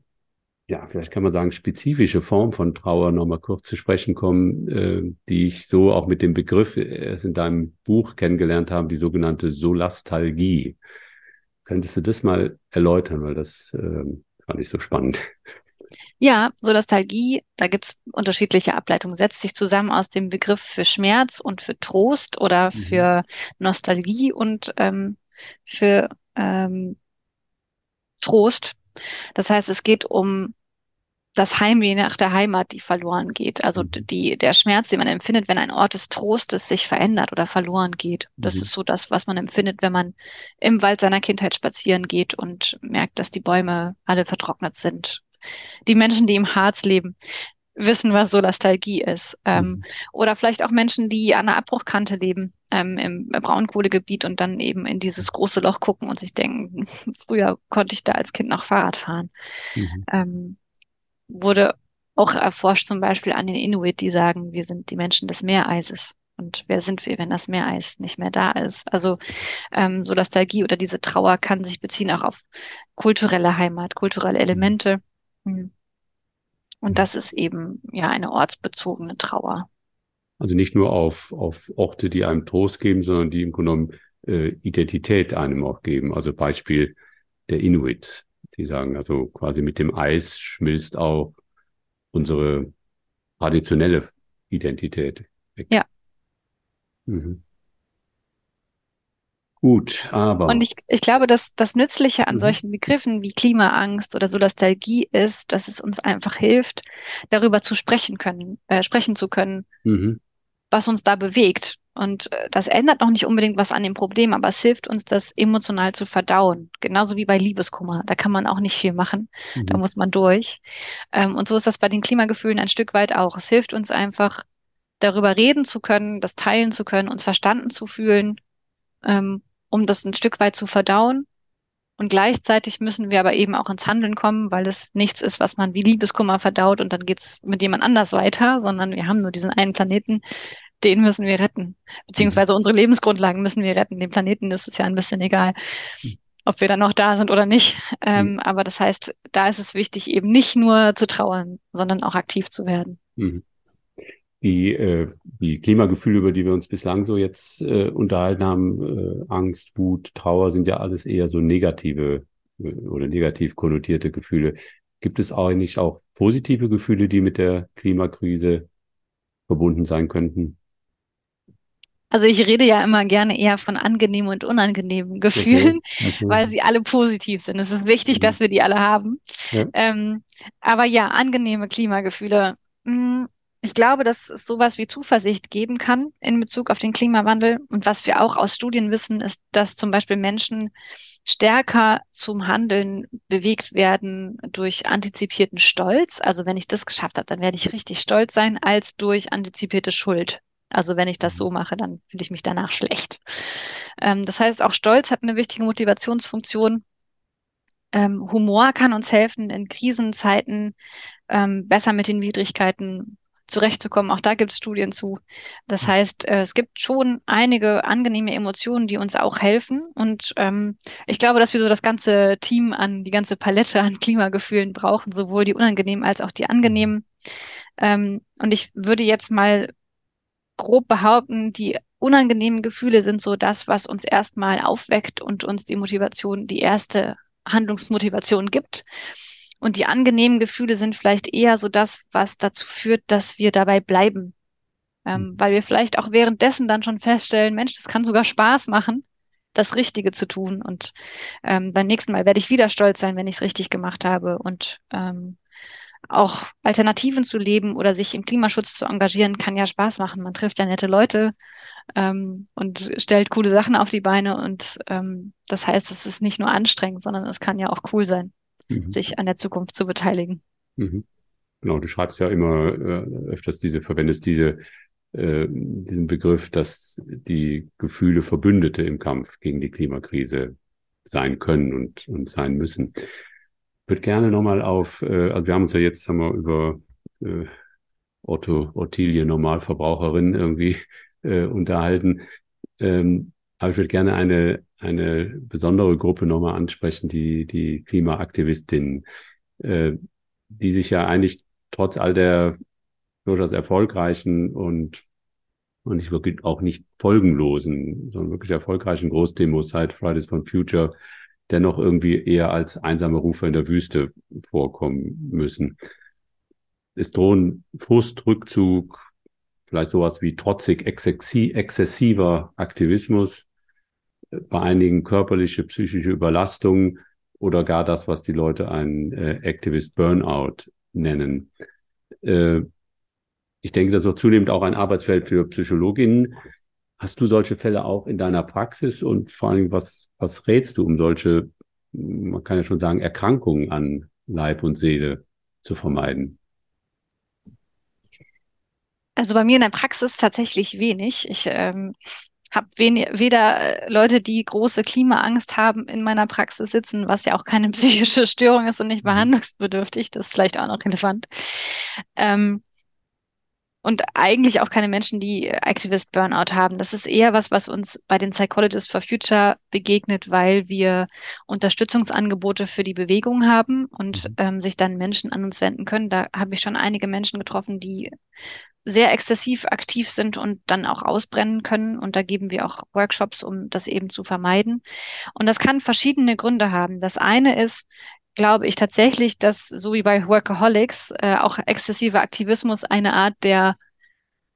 ja, vielleicht kann man sagen, spezifische Form von Trauer nochmal kurz zu sprechen kommen, äh, die ich so auch mit dem Begriff erst in deinem Buch kennengelernt habe, die sogenannte Solastalgie. Könntest du das mal erläutern, weil das äh, fand ich so spannend. Ja, Solastalgie, da gibt es unterschiedliche Ableitungen, setzt sich zusammen aus dem Begriff für Schmerz und für Trost oder mhm. für Nostalgie und ähm, für ähm, Trost. Das heißt, es geht um das Heimweh nach der Heimat, die verloren geht. Also mhm. die, der Schmerz, den man empfindet, wenn ein Ort des Trostes sich verändert oder verloren geht. Das mhm. ist so das, was man empfindet, wenn man im Wald seiner Kindheit spazieren geht und merkt, dass die Bäume alle vertrocknet sind die Menschen, die im Harz leben, wissen, was Solastalgie ist. Ähm, mhm. Oder vielleicht auch Menschen, die an der Abbruchkante leben, ähm, im Braunkohlegebiet und dann eben in dieses große Loch gucken und sich denken, früher konnte ich da als Kind noch Fahrrad fahren. Mhm. Ähm, wurde auch erforscht zum Beispiel an den Inuit, die sagen, wir sind die Menschen des Meereises. Und wer sind wir, wenn das Meereis nicht mehr da ist? Also ähm, so Nostalgie oder diese Trauer kann sich beziehen auch auf kulturelle Heimat, kulturelle Elemente. Mhm. Und das ist eben ja eine ortsbezogene Trauer. Also nicht nur auf, auf Orte, die einem Trost geben, sondern die im Grunde genommen äh, Identität einem auch geben. Also Beispiel der Inuit. Die sagen also quasi mit dem Eis schmilzt auch unsere traditionelle Identität. Weg. Ja. Mhm. Gut, aber. Und ich, ich glaube, dass das Nützliche an mhm. solchen Begriffen wie Klimaangst oder Solastalgie ist, dass es uns einfach hilft, darüber zu sprechen können, äh, sprechen zu können, mhm. was uns da bewegt. Und äh, das ändert noch nicht unbedingt was an dem Problem, aber es hilft uns, das emotional zu verdauen. Genauso wie bei Liebeskummer. Da kann man auch nicht viel machen. Mhm. Da muss man durch. Ähm, und so ist das bei den Klimagefühlen ein Stück weit auch. Es hilft uns einfach, darüber reden zu können, das teilen zu können, uns verstanden zu fühlen ähm, um das ein Stück weit zu verdauen. Und gleichzeitig müssen wir aber eben auch ins Handeln kommen, weil es nichts ist, was man wie Liebeskummer verdaut und dann geht's mit jemand anders weiter, sondern wir haben nur diesen einen Planeten, den müssen wir retten. Beziehungsweise unsere Lebensgrundlagen müssen wir retten. Den Planeten ist es ja ein bisschen egal, ob wir dann noch da sind oder nicht. Ähm, mhm. Aber das heißt, da ist es wichtig, eben nicht nur zu trauern, sondern auch aktiv zu werden. Mhm die, äh, die Klimagefühle, über die wir uns bislang so jetzt äh, unterhalten haben, äh, Angst, Wut, Trauer, sind ja alles eher so negative äh, oder negativ konnotierte Gefühle. Gibt es eigentlich auch positive Gefühle, die mit der Klimakrise verbunden sein könnten? Also ich rede ja immer gerne eher von angenehmen und unangenehmen Gefühlen, okay, okay. weil sie alle positiv sind. Es ist wichtig, mhm. dass wir die alle haben. Ja. Ähm, aber ja, angenehme Klimagefühle. Mh, hm, ich glaube, dass es sowas wie Zuversicht geben kann in Bezug auf den Klimawandel. Und was wir auch aus Studien wissen, ist, dass zum Beispiel Menschen stärker zum Handeln bewegt werden durch antizipierten Stolz. Also wenn ich das geschafft habe, dann werde ich richtig stolz sein, als durch antizipierte Schuld. Also wenn ich das so mache, dann fühle ich mich danach schlecht. Ähm, das heißt, auch Stolz hat eine wichtige Motivationsfunktion. Ähm, Humor kann uns helfen, in Krisenzeiten ähm, besser mit den Widrigkeiten zurechtzukommen. Auch da gibt es Studien zu. Das heißt, äh, es gibt schon einige angenehme Emotionen, die uns auch helfen. Und ähm, ich glaube, dass wir so das ganze Team an, die ganze Palette an Klimagefühlen brauchen, sowohl die unangenehmen als auch die angenehmen. Ähm, und ich würde jetzt mal grob behaupten, die unangenehmen Gefühle sind so das, was uns erstmal aufweckt und uns die Motivation, die erste Handlungsmotivation gibt. Und die angenehmen Gefühle sind vielleicht eher so das, was dazu führt, dass wir dabei bleiben. Ähm, mhm. weil wir vielleicht auch währenddessen dann schon feststellen, Mensch, das kann sogar Spaß machen, das Richtige zu tun. Und ähm, beim nächsten Mal werde ich wieder stolz sein, wenn ich es richtig gemacht habe. Und ähm, auch Alternativen zu leben oder sich im Klimaschutz zu engagieren, kann ja Spaß machen. Man trifft ja nette Leute ähm, und stellt coole Sachen auf die Beine. Und ähm, das heißt, es ist nicht nur anstrengend, sondern es kann ja auch cool sein, mhm. sich an der Zukunft zu beteiligen. Mhm. Genau, du schreibst ja immer äh, öfters diese, verwendest diese, äh, diesen Begriff, dass die Gefühle Verbündete im Kampf gegen die Klimakrise sein können und, und sein müssen. Ich würde gerne nochmal auf, äh, also wir haben uns ja jetzt haben wir über äh, Otto Ottilie Normalverbraucherin irgendwie äh, unterhalten. Ähm, aber ich würde gerne eine, eine besondere Gruppe nochmal ansprechen, die, die Klimaaktivistinnen, äh, die sich ja eigentlich trotz all der durchaus erfolgreichen und, und nicht wirklich auch nicht folgenlosen, sondern wirklich erfolgreichen Großdemos seit Fridays for Future dennoch irgendwie eher als einsame Rufe in der Wüste vorkommen müssen. Es drohen Frust, Rückzug, vielleicht sowas wie trotzig exzessiver Aktivismus, äh, bei einigen körperliche, psychische Überlastung oder gar das, was die Leute ein äh, Activist Burnout nennen. Äh, ich denke, das auch zunehmend auch ein Arbeitsfeld für Psychologinnen. Hast du solche Fälle auch in deiner Praxis und vor allem, was, was rätst du, um solche, man kann ja schon sagen, Erkrankungen an Leib und Seele zu vermeiden? Also bei mir in der Praxis tatsächlich wenig. Ich ähm, habe weder äh, Leute, die große Klimaangst haben, in meiner Praxis sitzen, was ja auch keine psychische Störung ist und nicht mhm. behandlungsbedürftig. Das ist vielleicht auch noch relevant. Ähm, und eigentlich auch keine Menschen, die Activist Burnout haben. Das ist eher was, was uns bei den Psychologists for Future begegnet, weil wir Unterstützungsangebote für die Bewegung haben und mhm. ähm, sich dann Menschen an uns wenden können. Da habe ich schon einige Menschen getroffen, die sehr exzessiv aktiv sind und dann auch ausbrennen können. Und da geben wir auch Workshops, um das eben zu vermeiden. Und das kann verschiedene Gründe haben. Das eine ist, glaube ich tatsächlich, dass so wie bei Workaholics äh, auch exzessiver Aktivismus eine Art der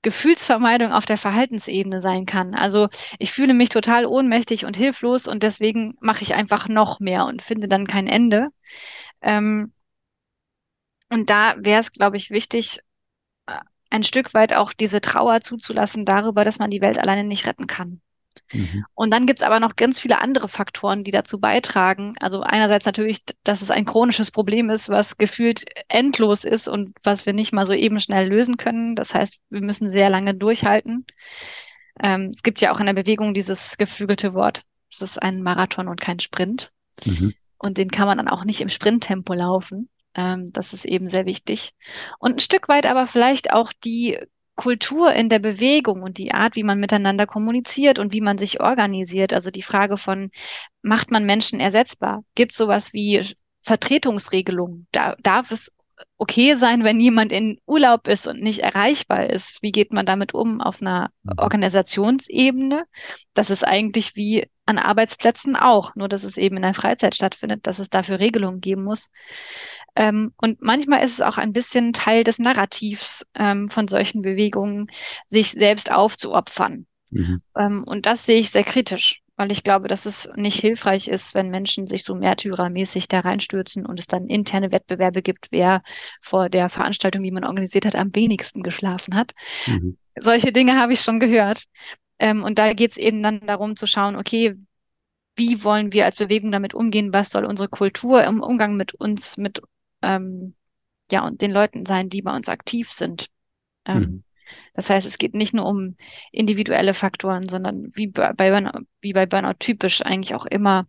Gefühlsvermeidung auf der Verhaltensebene sein kann. Also ich fühle mich total ohnmächtig und hilflos und deswegen mache ich einfach noch mehr und finde dann kein Ende. Ähm, und da wäre es, glaube ich, wichtig, ein Stück weit auch diese Trauer zuzulassen darüber, dass man die Welt alleine nicht retten kann. Mhm. Und dann gibt's aber noch ganz viele andere Faktoren, die dazu beitragen. Also einerseits natürlich, dass es ein chronisches Problem ist, was gefühlt endlos ist und was wir nicht mal so eben schnell lösen können. Das heißt, wir müssen sehr lange durchhalten. Ähm, es gibt ja auch in der Bewegung dieses geflügelte Wort, es ist ein Marathon und kein Sprint. Mhm. Und den kann man dann auch nicht im Sprinttempo laufen. Ähm, das ist eben sehr wichtig. Und ein Stück weit aber vielleicht auch die Kultur in der Bewegung und die Art, wie man miteinander kommuniziert und wie man sich organisiert. Also die Frage von, macht man Menschen ersetzbar? Gibt sowas wie Vertretungsregelungen? Da, darf es okay sein, wenn jemand in Urlaub ist und nicht erreichbar ist? Wie geht man damit um auf einer mhm. Organisationsebene? Das ist eigentlich wie an Arbeitsplätzen auch, nur dass es eben in der Freizeit stattfindet, dass es dafür Regelungen geben muss. Ähm, und manchmal ist es auch ein bisschen Teil des Narrativs ähm, von solchen Bewegungen, sich selbst aufzuopfern. Mhm. Ähm, und das sehe ich sehr kritisch, weil ich glaube, dass es nicht hilfreich ist, wenn Menschen sich so märtyrermäßig da reinstürzen und es dann interne Wettbewerbe gibt, wer vor der Veranstaltung, die man organisiert hat, am wenigsten geschlafen hat. Mhm. Solche Dinge habe ich schon gehört. Ähm, und da geht es eben dann darum zu schauen, okay, wie wollen wir als Bewegung damit umgehen? Was soll unsere Kultur im Umgang mit uns, mit ähm, ja, und den Leuten sein, die bei uns aktiv sind. Ähm, mhm. Das heißt, es geht nicht nur um individuelle Faktoren, sondern wie bei, Burnout, wie bei Burnout typisch eigentlich auch immer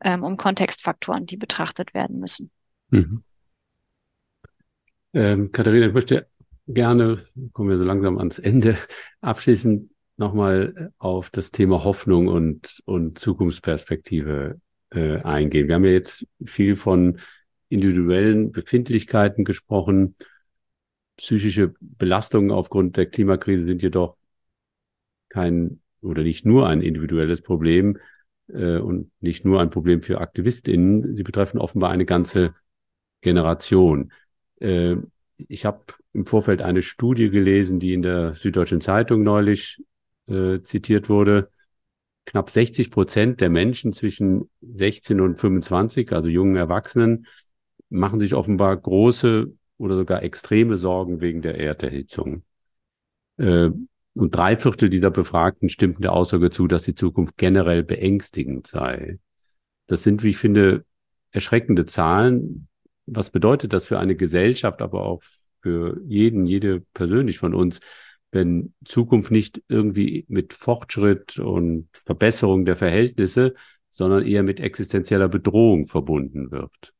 ähm, um Kontextfaktoren, die betrachtet werden müssen. Mhm. Ähm, Katharina, ich möchte gerne, kommen wir so langsam ans Ende, abschließend nochmal auf das Thema Hoffnung und, und Zukunftsperspektive äh, eingehen. Wir haben ja jetzt viel von individuellen Befindlichkeiten gesprochen. Psychische Belastungen aufgrund der Klimakrise sind jedoch kein oder nicht nur ein individuelles Problem äh, und nicht nur ein Problem für AktivistInnen. Sie betreffen offenbar eine ganze Generation. Äh, ich habe im Vorfeld eine Studie gelesen, die in der Süddeutschen Zeitung neulich äh, zitiert wurde. Knapp 60 Prozent der Menschen zwischen 16 und 25, also jungen Erwachsenen, machen sich offenbar große oder sogar extreme Sorgen wegen der Erderhitzung. Äh, und drei Viertel dieser Befragten stimmten der Aussage zu, dass die Zukunft generell beängstigend sei. Das sind, wie ich finde, erschreckende Zahlen. Was bedeutet das für eine Gesellschaft, aber auch für jeden, jede persönlich von uns, wenn Zukunft nicht irgendwie mit Fortschritt und Verbesserung der Verhältnisse, sondern eher mit existenzieller Bedrohung verbunden wird?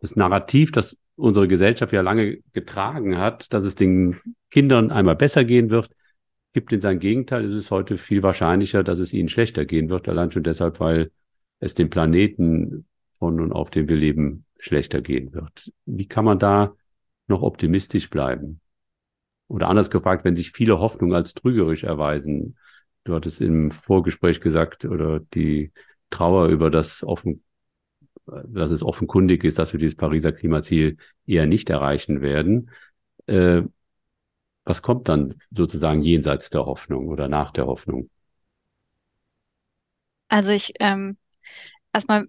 Das Narrativ, das unsere Gesellschaft ja lange getragen hat, dass es den Kindern einmal besser gehen wird, gibt in sein Gegenteil. Es ist heute viel wahrscheinlicher, dass es ihnen schlechter gehen wird, allein schon deshalb, weil es dem Planeten von und auf dem wir leben schlechter gehen wird. Wie kann man da noch optimistisch bleiben? Oder anders gefragt, wenn sich viele Hoffnungen als trügerisch erweisen, du hattest im Vorgespräch gesagt, oder die Trauer über das offen, dass es offenkundig ist, dass wir dieses Pariser Klimaziel eher nicht erreichen werden. Äh, was kommt dann sozusagen jenseits der Hoffnung oder nach der Hoffnung? Also ich ähm, erstmal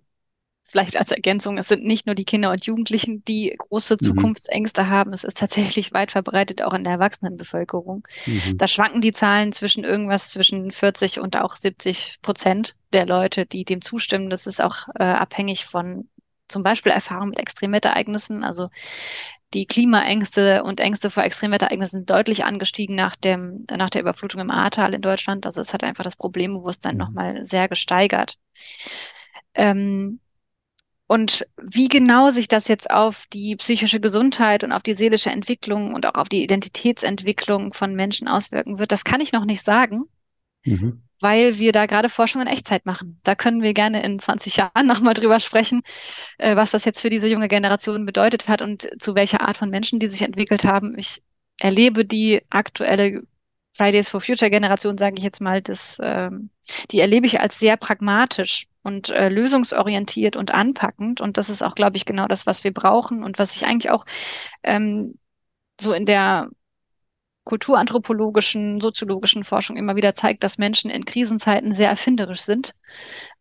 vielleicht als Ergänzung, es sind nicht nur die Kinder und Jugendlichen, die große mhm. Zukunftsängste haben. Es ist tatsächlich weit verbreitet auch in der Erwachsenenbevölkerung. Mhm. Da schwanken die Zahlen zwischen irgendwas zwischen 40 und auch 70 Prozent der Leute, die dem zustimmen. Das ist auch äh, abhängig von zum Beispiel Erfahrung mit Extremwetterereignissen. Also die Klimaängste und Ängste vor Extremwetterereignissen sind deutlich angestiegen nach, dem, nach der Überflutung im Ahrtal in Deutschland. Also es hat einfach das Problembewusstsein mhm. nochmal sehr gesteigert. Ähm, und wie genau sich das jetzt auf die psychische Gesundheit und auf die seelische Entwicklung und auch auf die Identitätsentwicklung von Menschen auswirken wird, das kann ich noch nicht sagen. Mhm weil wir da gerade Forschung in Echtzeit machen. Da können wir gerne in 20 Jahren nochmal drüber sprechen, äh, was das jetzt für diese junge Generation bedeutet hat und zu welcher Art von Menschen die sich entwickelt haben. Ich erlebe die aktuelle Fridays for Future Generation, sage ich jetzt mal, das, ähm, die erlebe ich als sehr pragmatisch und äh, lösungsorientiert und anpackend. Und das ist auch, glaube ich, genau das, was wir brauchen und was ich eigentlich auch ähm, so in der kulturanthropologischen, soziologischen Forschung immer wieder zeigt, dass Menschen in Krisenzeiten sehr erfinderisch sind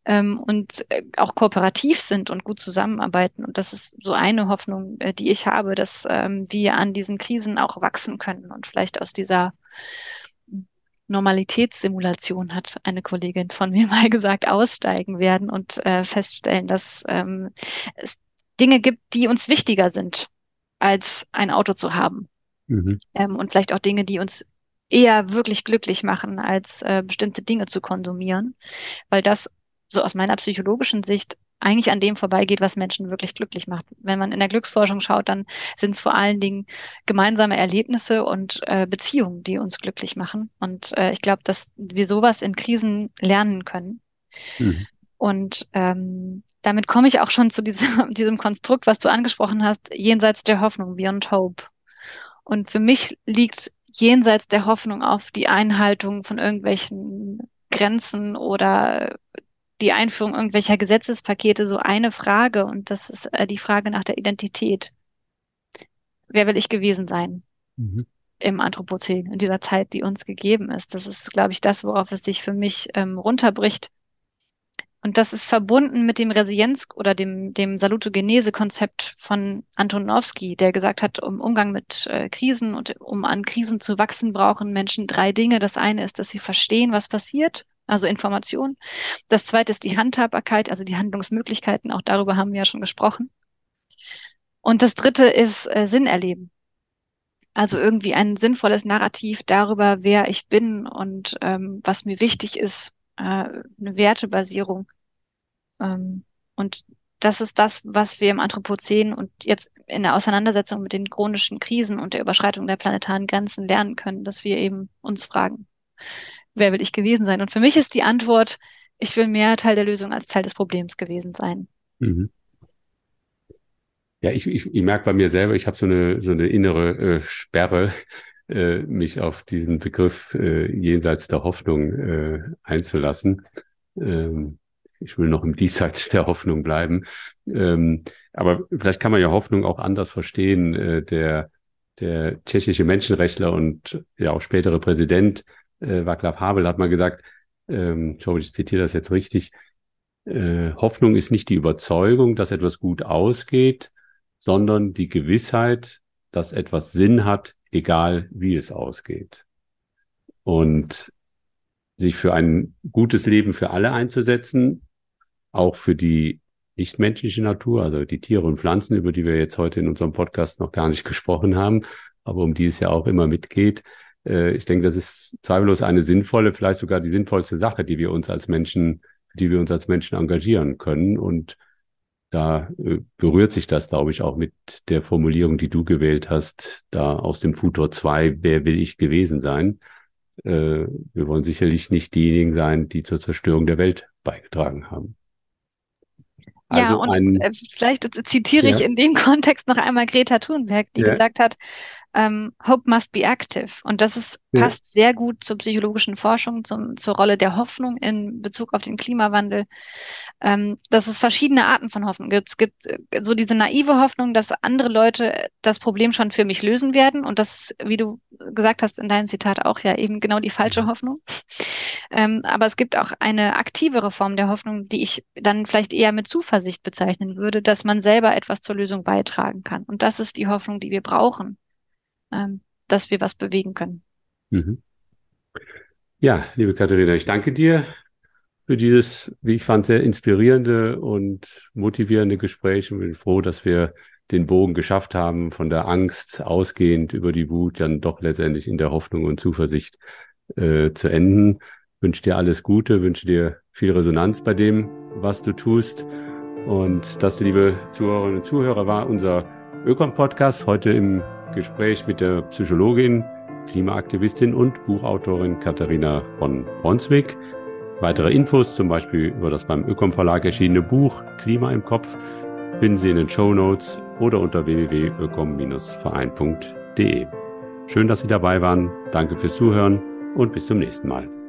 ähm, und äh, auch kooperativ sind und gut zusammenarbeiten. Und das ist so eine Hoffnung, äh, die ich habe, dass ähm, wir an diesen Krisen auch wachsen können und vielleicht aus dieser Normalitätssimulation, hat eine Kollegin von mir mal gesagt, aussteigen werden und äh, feststellen, dass ähm, es Dinge gibt, die uns wichtiger sind, als ein Auto zu haben Mhm. Ähm, und vielleicht auch Dinge, die uns eher wirklich glücklich machen, als äh, bestimmte Dinge zu konsumieren, weil das so aus meiner psychologischen Sicht eigentlich an dem vorbeigeht, was Menschen wirklich glücklich macht. Wenn man in der Glücksforschung schaut, dann sind es vor allen Dingen gemeinsame Erlebnisse und äh, Beziehungen, die uns glücklich machen. Und äh, ich glaube, dass wir sowas in Krisen lernen können. Mhm. Und ähm, damit komme ich auch schon zu diesem, diesem Konstrukt, was du angesprochen hast, jenseits der Hoffnung, Beyond Hope. Und für mich liegt jenseits der Hoffnung auf die Einhaltung von irgendwelchen Grenzen oder die Einführung irgendwelcher Gesetzespakete so eine Frage und das ist äh, die Frage nach der Identität. Wer will ich gewesen sein mhm. im Anthropozän, in dieser Zeit, die uns gegeben ist? Das ist, glaube ich, das, worauf es sich für mich ähm, runterbricht. Und das ist verbunden mit dem Resilienz- oder dem, dem Salutogenese-Konzept von Antonowski, der gesagt hat, um Umgang mit äh, Krisen und um an Krisen zu wachsen, brauchen Menschen drei Dinge. Das eine ist, dass sie verstehen, was passiert, also Information. Das zweite ist die Handhabbarkeit, also die Handlungsmöglichkeiten. Auch darüber haben wir ja schon gesprochen. Und das dritte ist äh, Sinn erleben. Also irgendwie ein sinnvolles Narrativ darüber, wer ich bin und ähm, was mir wichtig ist, äh, eine Wertebasierung. Ähm, Und das ist das, was wir im Anthropozän und jetzt in der Auseinandersetzung mit den chronischen Krisen und der Überschreitung der planetaren Grenzen lernen können, dass wir eben uns fragen, wer will ich gewesen sein? Und für mich ist die Antwort, ich will mehr Teil der Lösung als Teil des Problems gewesen sein. Mhm. Ja, ich, ich, ich merke bei mir selber, ich habe so eine, so eine innere äh, Sperre, äh, mich auf diesen Begriff äh, jenseits der Hoffnung äh, einzulassen. Ähm, ich will noch im Diesseits der Hoffnung bleiben. Ähm, aber vielleicht kann man ja Hoffnung auch anders verstehen. Äh, der, der tschechische Menschenrechtler und ja auch spätere Präsident äh, Václav Havel hat mal gesagt, ähm, ich hoffe, ich zitiere das jetzt richtig, äh, Hoffnung ist nicht die Überzeugung, dass etwas gut ausgeht, sondern die Gewissheit, dass etwas Sinn hat, egal wie es ausgeht. Und sich für ein gutes Leben für alle einzusetzen, auch für die nichtmenschliche Natur, also die Tiere und Pflanzen, über die wir jetzt heute in unserem Podcast noch gar nicht gesprochen haben, aber um die es ja auch immer mitgeht. Äh, ich denke, das ist zweifellos eine sinnvolle, vielleicht sogar die sinnvollste Sache, die wir uns als Menschen, die wir uns als Menschen engagieren können. Und da äh, berührt sich das, glaube ich, auch mit der Formulierung, die du gewählt hast, da aus dem Futur 2, wer will ich gewesen sein? Äh, wir wollen sicherlich nicht diejenigen sein, die zur Zerstörung der Welt beigetragen haben. Also ja, und ein, äh, vielleicht zitiere ja. ich in dem Kontext noch einmal Greta Thunberg, die ja. gesagt hat, ähm, Hope must be active. Und das ist, ja. passt sehr gut zur psychologischen Forschung, zum, zur Rolle der Hoffnung in Bezug auf den Klimawandel. Ähm, dass es verschiedene Arten von Hoffnung gibt. Es gibt äh, so diese naive Hoffnung, dass andere Leute das Problem schon für mich lösen werden. Und das, wie du gesagt hast in deinem Zitat auch ja eben genau die falsche mhm. Hoffnung. Ähm, aber es gibt auch eine aktivere Form der Hoffnung, die ich dann vielleicht eher mit Zuversicht bezeichnen würde, dass man selber etwas zur Lösung beitragen kann. Und das ist die Hoffnung, die wir brauchen ähm, dass wir was bewegen können. Mhm. Ja, liebe Katharina, ich danke dir für dieses, wie ich fand, sehr inspirierende und motivierende Gespräch und bin froh, dass wir den Bogen geschafft haben, von der Angst ausgehend über die Wut dann doch letztendlich in der Hoffnung und Zuversicht äh, zu enden. wünsche dir alles Gute, wünsche dir viel Resonanz bei dem, was du tust. Und das, liebe Zuhörerinnen und Zuhörer, war unser Ökon-Podcast heute im Gespräch mit der Psychologin, Klimaaktivistin und Buchautorin Katharina von Bronswick. Weitere Infos, zum Beispiel über das beim Ökom Verlag erschienene Buch Klima im Kopf, finden Sie in den Show Notes oder unter www.ökom-verein.de. Schön, dass Sie dabei waren. Danke fürs Zuhören und bis zum nächsten Mal.